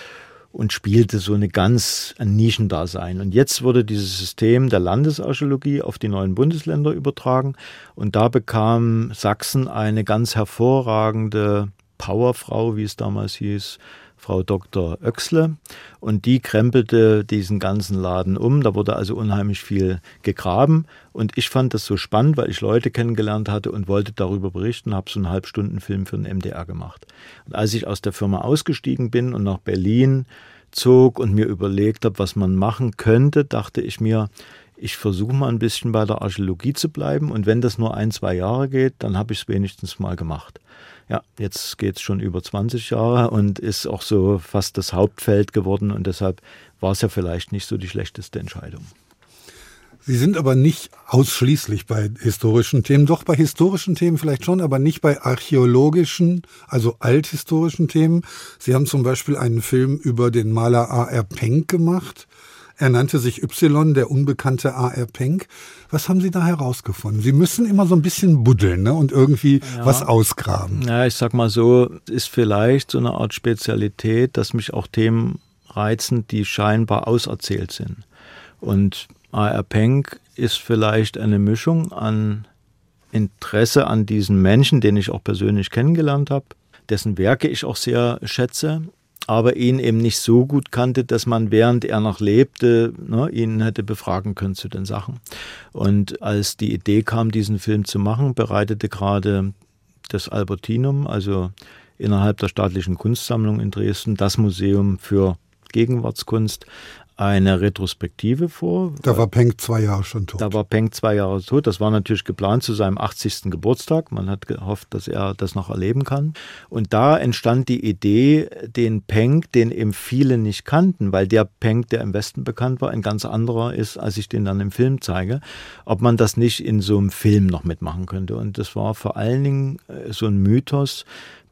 und spielte so eine ganz ein Nischendasein. Und jetzt wurde dieses System der Landesarchäologie auf die neuen Bundesländer übertragen und da bekam Sachsen eine ganz hervorragende Powerfrau, wie es damals hieß, Frau Dr. Oechsle und die krempelte diesen ganzen Laden um. Da wurde also unheimlich viel gegraben und ich fand das so spannend, weil ich Leute kennengelernt hatte und wollte darüber berichten, habe so einen Halbstundenfilm für den MDR gemacht. Und als ich aus der Firma ausgestiegen bin und nach Berlin zog und mir überlegt habe, was man machen könnte, dachte ich mir, ich versuche mal ein bisschen bei der Archäologie zu bleiben und wenn das nur ein, zwei Jahre geht, dann habe ich es wenigstens mal gemacht. Ja, jetzt geht es schon über 20 Jahre und ist auch so fast das Hauptfeld geworden und deshalb war es ja vielleicht nicht so die schlechteste Entscheidung. Sie sind aber nicht ausschließlich bei historischen Themen, doch bei historischen Themen vielleicht schon, aber nicht bei archäologischen, also althistorischen Themen. Sie haben zum Beispiel einen Film über den Maler A.R. Penck gemacht. Er nannte sich Y, der unbekannte A.R. Penck. Was haben Sie da herausgefunden? Sie müssen immer so ein bisschen buddeln ne? und irgendwie ja. was ausgraben. Ja, ich sag mal so, ist vielleicht so eine Art Spezialität, dass mich auch Themen reizen, die scheinbar auserzählt sind. Und A.R. Penck ist vielleicht eine Mischung an Interesse an diesen Menschen, den ich auch persönlich kennengelernt habe, dessen Werke ich auch sehr schätze aber ihn eben nicht so gut kannte, dass man während er noch lebte, ne, ihn hätte befragen können zu den Sachen. Und als die Idee kam, diesen Film zu machen, bereitete gerade das Albertinum, also innerhalb der staatlichen Kunstsammlung in Dresden, das Museum für Gegenwartskunst, eine Retrospektive vor. Da war Penck zwei Jahre schon tot. Da war Penck zwei Jahre tot. Das war natürlich geplant zu seinem 80. Geburtstag. Man hat gehofft, dass er das noch erleben kann. Und da entstand die Idee, den Penck, den eben viele nicht kannten, weil der Penck, der im Westen bekannt war, ein ganz anderer ist, als ich den dann im Film zeige, ob man das nicht in so einem Film noch mitmachen könnte. Und das war vor allen Dingen äh, so ein Mythos,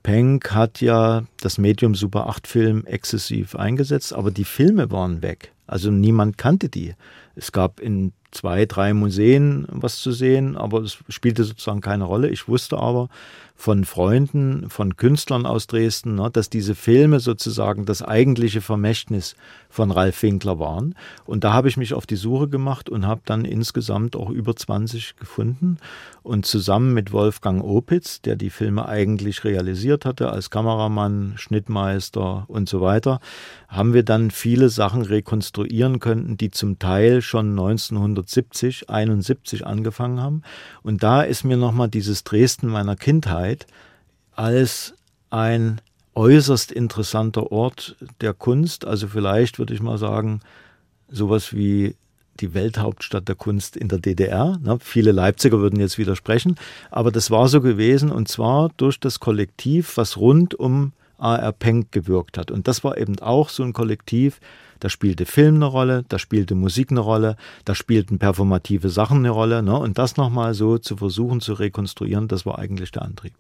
Penck hat ja das Medium Super 8 Film exzessiv eingesetzt, aber die Filme waren weg. Also niemand kannte die. Es gab in zwei, drei Museen was zu sehen, aber es spielte sozusagen keine Rolle. Ich wusste aber, von Freunden, von Künstlern aus Dresden, ne, dass diese Filme sozusagen das eigentliche Vermächtnis von Ralf Winkler waren. Und da habe ich mich auf die Suche gemacht und habe dann insgesamt auch über 20 gefunden. Und zusammen mit Wolfgang Opitz, der die Filme eigentlich realisiert hatte als Kameramann, Schnittmeister und so weiter, haben wir dann viele Sachen rekonstruieren können, die zum Teil schon 1970, 71 angefangen haben. Und da ist mir nochmal dieses Dresden meiner Kindheit als ein äußerst interessanter Ort der Kunst. Also vielleicht würde ich mal sagen, sowas wie die Welthauptstadt der Kunst in der DDR. Ne, viele Leipziger würden jetzt widersprechen, aber das war so gewesen und zwar durch das Kollektiv, was rund um A.R. Penck gewirkt hat. Und das war eben auch so ein Kollektiv, da spielte Film eine Rolle, da spielte Musik eine Rolle, da spielten performative Sachen eine Rolle. Ne? Und das nochmal so zu versuchen zu rekonstruieren, das war eigentlich der Antrieb.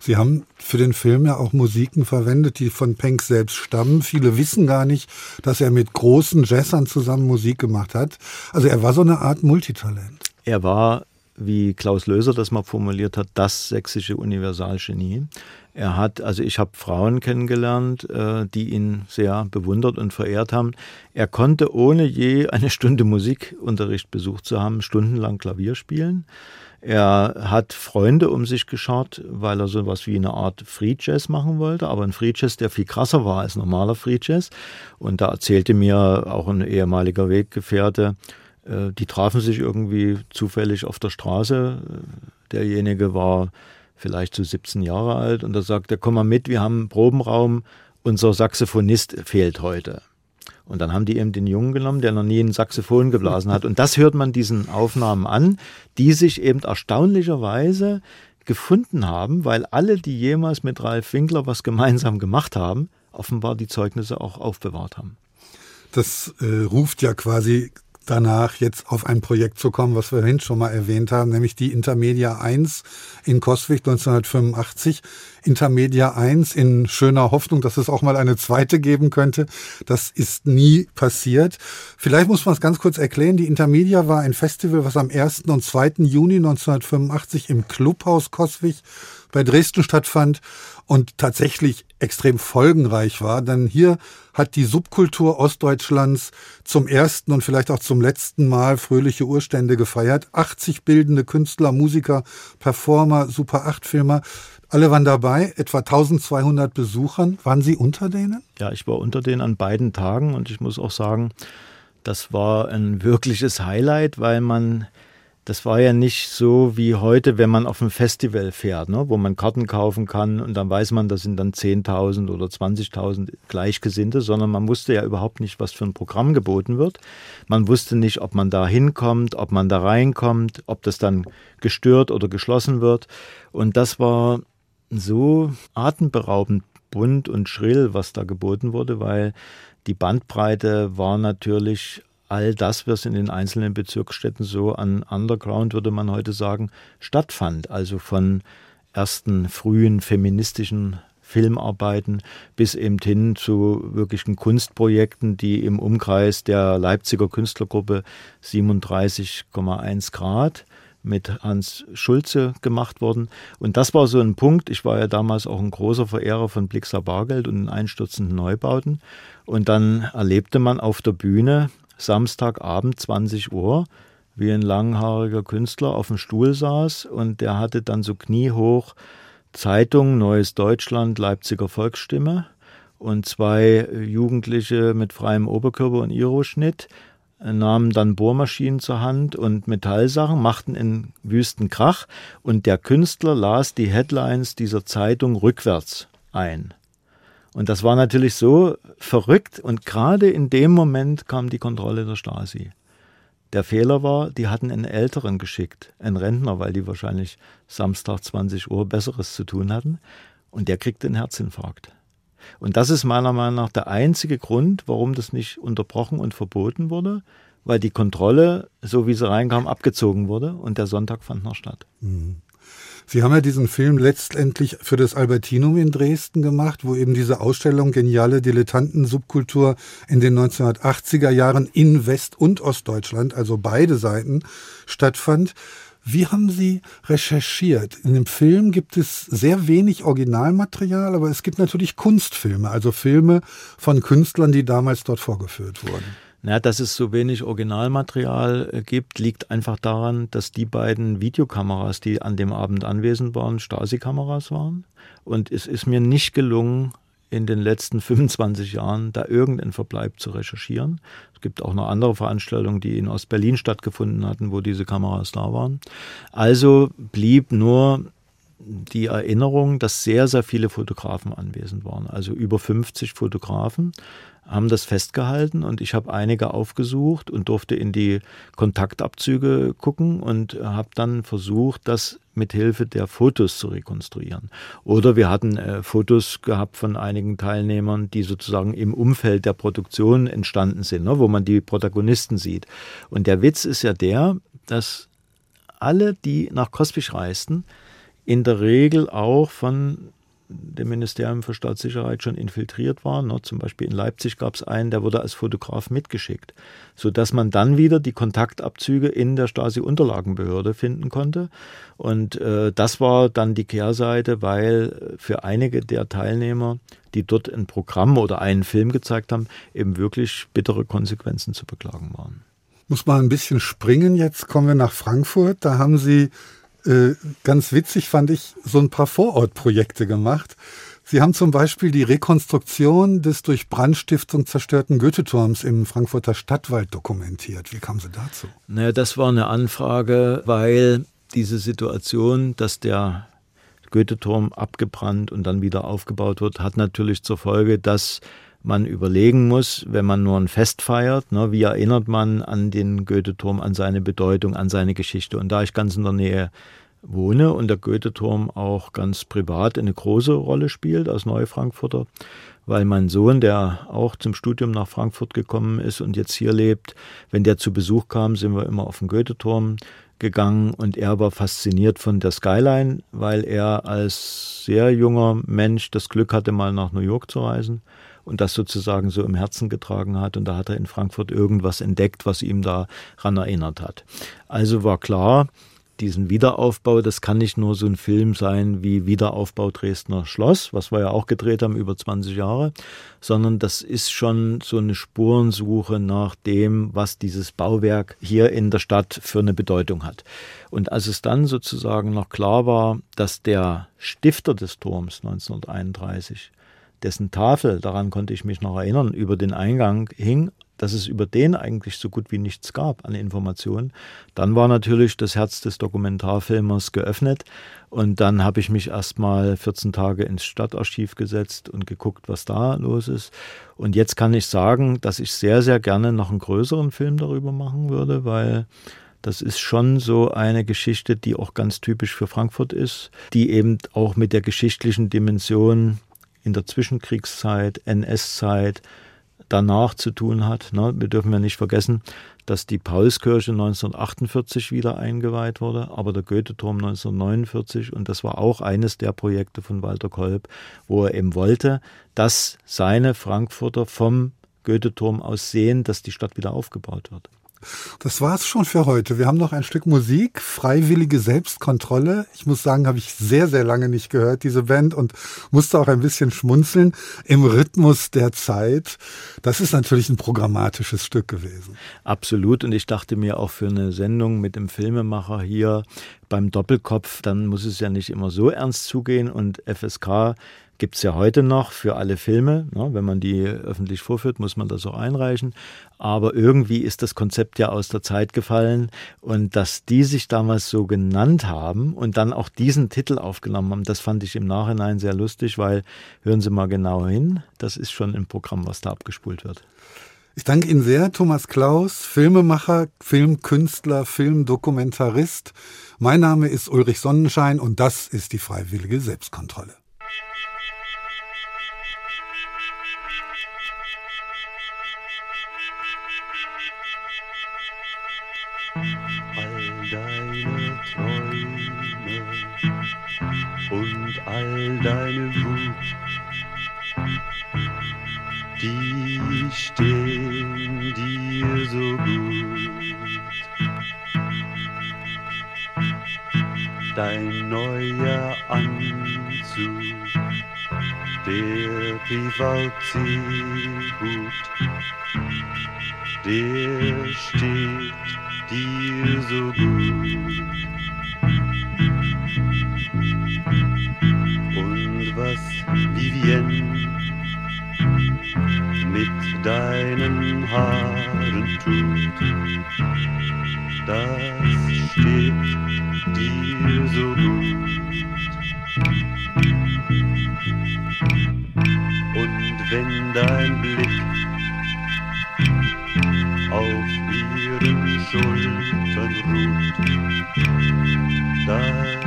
Sie haben für den Film ja auch Musiken verwendet, die von Penck selbst stammen. Viele wissen gar nicht, dass er mit großen Jazzern zusammen Musik gemacht hat. Also er war so eine Art Multitalent. Er war wie Klaus Löser das mal formuliert hat, das sächsische Universalgenie. Er hat, also ich habe Frauen kennengelernt, äh, die ihn sehr bewundert und verehrt haben. Er konnte ohne je eine Stunde Musikunterricht besucht zu haben, stundenlang Klavier spielen. Er hat Freunde um sich geschaut, weil er so was wie eine Art Free Jazz machen wollte, aber ein Free Jazz, der viel krasser war als normaler Free Jazz. Und da erzählte mir auch ein ehemaliger Weggefährte, äh, die trafen sich irgendwie zufällig auf der Straße. Derjenige war vielleicht so 17 Jahre alt und da sagt er, komm mal mit, wir haben einen Probenraum, unser Saxophonist fehlt heute. Und dann haben die eben den Jungen genommen, der noch nie ein Saxophon geblasen hat. Und das hört man diesen Aufnahmen an, die sich eben erstaunlicherweise gefunden haben, weil alle, die jemals mit Ralf Winkler was gemeinsam gemacht haben, offenbar die Zeugnisse auch aufbewahrt haben. Das äh, ruft ja quasi danach jetzt auf ein Projekt zu kommen, was wir vorhin schon mal erwähnt haben, nämlich die Intermedia 1 in Coswig 1985. Intermedia 1 in schöner Hoffnung, dass es auch mal eine zweite geben könnte. Das ist nie passiert. Vielleicht muss man es ganz kurz erklären. Die Intermedia war ein Festival, was am 1. und 2. Juni 1985 im Clubhaus Coswig bei Dresden stattfand und tatsächlich extrem folgenreich war. Denn hier hat die Subkultur Ostdeutschlands zum ersten und vielleicht auch zum letzten Mal fröhliche Urstände gefeiert. 80 bildende Künstler, Musiker, Performer, Super 8 Filmer. Alle waren dabei, etwa 1200 Besuchern. Waren Sie unter denen? Ja, ich war unter denen an beiden Tagen und ich muss auch sagen, das war ein wirkliches Highlight, weil man das war ja nicht so wie heute, wenn man auf ein Festival fährt, ne, wo man Karten kaufen kann und dann weiß man, das sind dann 10.000 oder 20.000 Gleichgesinnte, sondern man wusste ja überhaupt nicht, was für ein Programm geboten wird. Man wusste nicht, ob man da hinkommt, ob man da reinkommt, ob das dann gestört oder geschlossen wird. Und das war so atemberaubend bunt und schrill, was da geboten wurde, weil die Bandbreite war natürlich all das, was in den einzelnen Bezirksstädten so an Underground, würde man heute sagen, stattfand. Also von ersten frühen feministischen Filmarbeiten bis eben hin zu wirklichen Kunstprojekten, die im Umkreis der Leipziger Künstlergruppe 37,1 Grad mit Hans Schulze gemacht wurden. Und das war so ein Punkt. Ich war ja damals auch ein großer Verehrer von Blixer Bargeld und den einstürzenden Neubauten. Und dann erlebte man auf der Bühne Samstagabend 20 Uhr, wie ein langhaariger Künstler auf dem Stuhl saß und der hatte dann so kniehoch Zeitung, Neues Deutschland, Leipziger Volksstimme und zwei Jugendliche mit freiem Oberkörper und Iro-Schnitt nahmen dann Bohrmaschinen zur Hand und Metallsachen, machten in wüsten Krach und der Künstler las die Headlines dieser Zeitung rückwärts ein. Und das war natürlich so verrückt und gerade in dem Moment kam die Kontrolle der Stasi. Der Fehler war, die hatten einen Älteren geschickt, einen Rentner, weil die wahrscheinlich Samstag 20 Uhr Besseres zu tun hatten. Und der kriegte einen Herzinfarkt. Und das ist meiner Meinung nach der einzige Grund, warum das nicht unterbrochen und verboten wurde, weil die Kontrolle, so wie sie reinkam, abgezogen wurde und der Sonntag fand noch statt. Mhm. Sie haben ja diesen Film letztendlich für das Albertinum in Dresden gemacht, wo eben diese Ausstellung Geniale Dilettanten-Subkultur in den 1980er Jahren in West- und Ostdeutschland, also beide Seiten, stattfand. Wie haben Sie recherchiert? In dem Film gibt es sehr wenig Originalmaterial, aber es gibt natürlich Kunstfilme, also Filme von Künstlern, die damals dort vorgeführt wurden. Na, dass es so wenig Originalmaterial äh, gibt, liegt einfach daran, dass die beiden Videokameras, die an dem Abend anwesend waren, Stasi-Kameras waren. Und es ist mir nicht gelungen, in den letzten 25 Jahren da irgendeinen Verbleib zu recherchieren. Es gibt auch noch andere Veranstaltungen, die in Ostberlin stattgefunden hatten, wo diese Kameras da waren. Also blieb nur die Erinnerung, dass sehr, sehr viele Fotografen anwesend waren. Also über 50 Fotografen haben das festgehalten und ich habe einige aufgesucht und durfte in die Kontaktabzüge gucken und habe dann versucht, das mit Hilfe der Fotos zu rekonstruieren. Oder wir hatten äh, Fotos gehabt von einigen Teilnehmern, die sozusagen im Umfeld der Produktion entstanden sind, ne, wo man die Protagonisten sieht. Und der Witz ist ja der, dass alle, die nach Kospisch reisten, in der Regel auch von dem Ministerium für Staatssicherheit schon infiltriert war. Ne? Zum Beispiel in Leipzig gab es einen, der wurde als Fotograf mitgeschickt, sodass man dann wieder die Kontaktabzüge in der Stasi-Unterlagenbehörde finden konnte. Und äh, das war dann die Kehrseite, weil für einige der Teilnehmer, die dort ein Programm oder einen Film gezeigt haben, eben wirklich bittere Konsequenzen zu beklagen waren. Muss mal ein bisschen springen. Jetzt kommen wir nach Frankfurt. Da haben Sie äh, ganz witzig fand ich so ein paar Vorortprojekte gemacht. Sie haben zum Beispiel die Rekonstruktion des durch Brandstiftung zerstörten Goetheturms im Frankfurter Stadtwald dokumentiert. Wie kamen Sie dazu? Naja, das war eine Anfrage, weil diese Situation, dass der Goetheturm abgebrannt und dann wieder aufgebaut wird, hat natürlich zur Folge, dass man überlegen muss, wenn man nur ein Fest feiert, ne, wie erinnert man an den Goethe-Turm, an seine Bedeutung, an seine Geschichte. Und da ich ganz in der Nähe wohne und der Goethe-Turm auch ganz privat eine große Rolle spielt als Neufrankfurter, weil mein Sohn, der auch zum Studium nach Frankfurt gekommen ist und jetzt hier lebt, wenn der zu Besuch kam, sind wir immer auf den Goethe-Turm gegangen und er war fasziniert von der Skyline, weil er als sehr junger Mensch das Glück hatte, mal nach New York zu reisen und das sozusagen so im Herzen getragen hat. Und da hat er in Frankfurt irgendwas entdeckt, was ihm daran erinnert hat. Also war klar, diesen Wiederaufbau, das kann nicht nur so ein Film sein wie Wiederaufbau Dresdner Schloss, was wir ja auch gedreht haben über 20 Jahre, sondern das ist schon so eine Spurensuche nach dem, was dieses Bauwerk hier in der Stadt für eine Bedeutung hat. Und als es dann sozusagen noch klar war, dass der Stifter des Turms 1931 dessen Tafel, daran konnte ich mich noch erinnern, über den Eingang hing, dass es über den eigentlich so gut wie nichts gab an Informationen. Dann war natürlich das Herz des Dokumentarfilmers geöffnet und dann habe ich mich erstmal 14 Tage ins Stadtarchiv gesetzt und geguckt, was da los ist. Und jetzt kann ich sagen, dass ich sehr, sehr gerne noch einen größeren Film darüber machen würde, weil das ist schon so eine Geschichte, die auch ganz typisch für Frankfurt ist, die eben auch mit der geschichtlichen Dimension in der Zwischenkriegszeit, NS-Zeit, danach zu tun hat. Ne? Wir dürfen ja nicht vergessen, dass die Paulskirche 1948 wieder eingeweiht wurde, aber der Goethe-Turm 1949 und das war auch eines der Projekte von Walter Kolb, wo er eben wollte, dass seine Frankfurter vom Goethe-Turm aus sehen, dass die Stadt wieder aufgebaut wird. Das war's schon für heute. Wir haben noch ein Stück Musik, freiwillige Selbstkontrolle. Ich muss sagen, habe ich sehr, sehr lange nicht gehört, diese Band, und musste auch ein bisschen schmunzeln im Rhythmus der Zeit. Das ist natürlich ein programmatisches Stück gewesen. Absolut. Und ich dachte mir auch für eine Sendung mit dem Filmemacher hier beim Doppelkopf, dann muss es ja nicht immer so ernst zugehen und FSK gibt es ja heute noch für alle Filme. Ne? Wenn man die öffentlich vorführt, muss man das auch einreichen. Aber irgendwie ist das Konzept ja aus der Zeit gefallen. Und dass die sich damals so genannt haben und dann auch diesen Titel aufgenommen haben, das fand ich im Nachhinein sehr lustig, weil, hören Sie mal genau hin, das ist schon ein Programm, was da abgespult wird. Ich danke Ihnen sehr, Thomas Klaus, Filmemacher, Filmkünstler, Filmdokumentarist. Mein Name ist Ulrich Sonnenschein und das ist die freiwillige Selbstkontrolle. an deine Wut. Die stehen dir so gut. Dein neuer Anzug, der Privatseehut, der steht dir so gut. was, Vivienne, mit deinen Haaren tut. Das steht dir so gut. Und wenn dein Blick auf ihren Schultern ruht, dann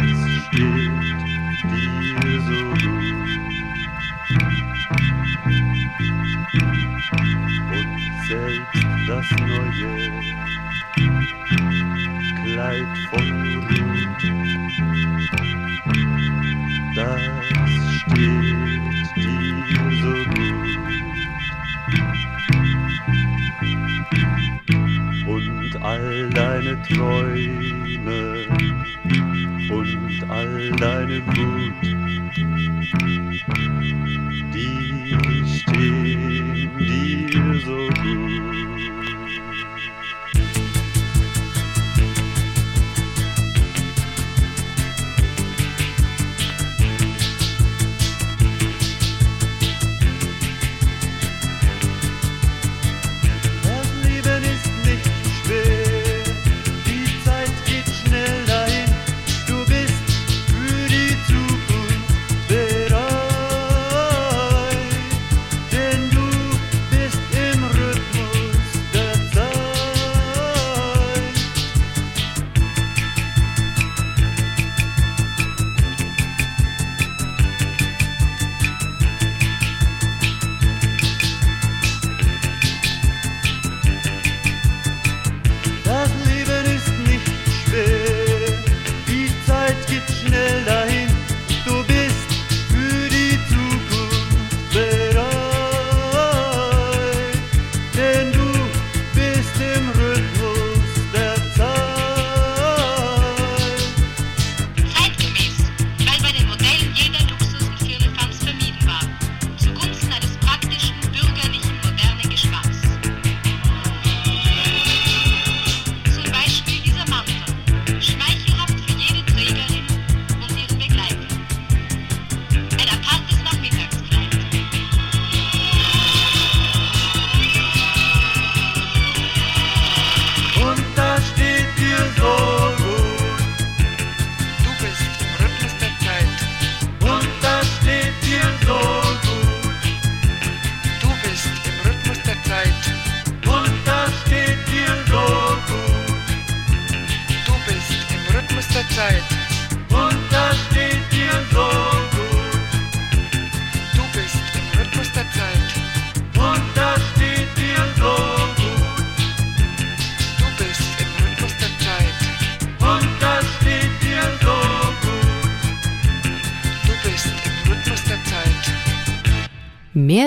Good, good.